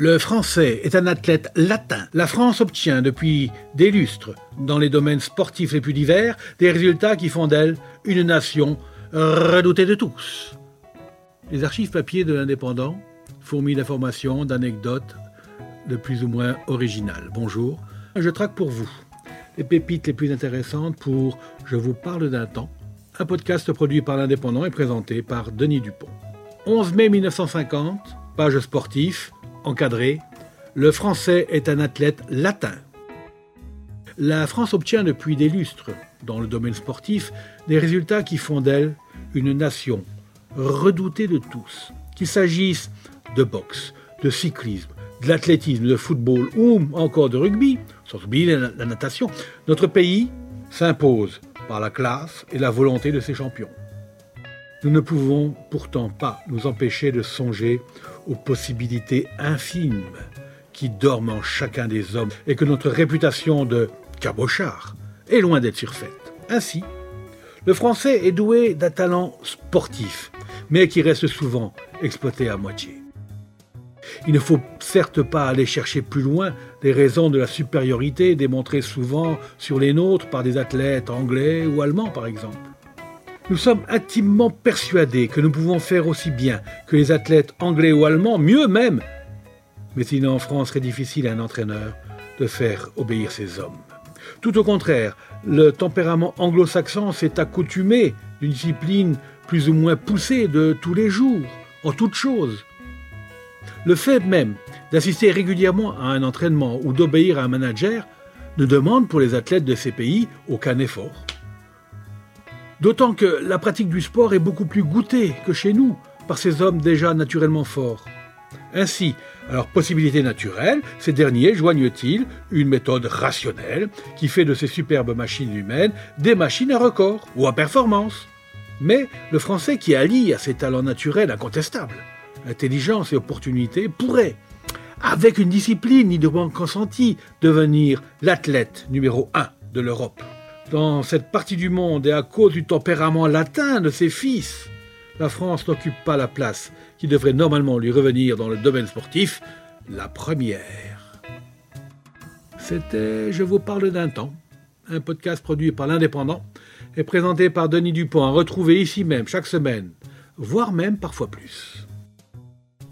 Le français est un athlète latin. La France obtient depuis des lustres, dans les domaines sportifs les plus divers, des résultats qui font d'elle une nation redoutée de tous. Les archives papier de l'indépendant fourmillent d'informations, d'anecdotes de plus ou moins originales. Bonjour, je traque pour vous les pépites les plus intéressantes pour Je vous parle d'un temps, un podcast produit par l'indépendant et présenté par Denis Dupont. 11 mai 1950, page sportif, encadré, le français est un athlète latin. La France obtient depuis des lustres, dans le domaine sportif, des résultats qui font d'elle une nation redoutée de tous, qu'il s'agisse de boxe, de cyclisme, de l'athlétisme, de football ou encore de rugby, sans oublier la, natation, notre pays s'impose par la classe et la volonté de ses champions. Nous ne pouvons pourtant pas nous empêcher de songer aux possibilités infimes qui dorment en chacun des hommes et que notre réputation de cabochard est loin d'être surfaite. Ainsi, le français est doué d'un talent sportif, mais qui reste souvent exploité à moitié. Il ne faut certes pas aller chercher plus loin les raisons de la supériorité démontrées souvent sur les nôtres par des athlètes anglais ou allemands par exemple. Nous sommes intimement persuadés que nous pouvons faire aussi bien que les athlètes anglais ou allemands, mieux même. Mais il est en France très difficile à un entraîneur de faire obéir ses hommes. Tout au contraire, le tempérament anglo-saxon s'est accoutumé d'une discipline plus ou moins poussée de tous les jours, en toutes choses. Le fait même d'assister régulièrement à un entraînement ou d'obéir à un manager ne demande pour les athlètes de ces pays aucun effort. D'autant que la pratique du sport est beaucoup plus goûtée que chez nous par ces hommes déjà naturellement forts. Ainsi, à leur possibilité naturelle, ces derniers joignent-ils une méthode rationnelle qui fait de ces superbes machines humaines des machines à record ou à performance. Mais le français qui allie à ses talents naturels incontestables, intelligence et opportunité, pourrait, avec une discipline librement consentie, devenir l'athlète numéro un de l'Europe dans cette partie du monde et à cause du tempérament latin de ses fils, la France n'occupe pas la place qui devrait normalement lui revenir dans le domaine sportif, la première. C'était Je vous parle d'un temps, un podcast produit par l'Indépendant et présenté par Denis Dupont, à retrouver ici même chaque semaine, voire même parfois plus.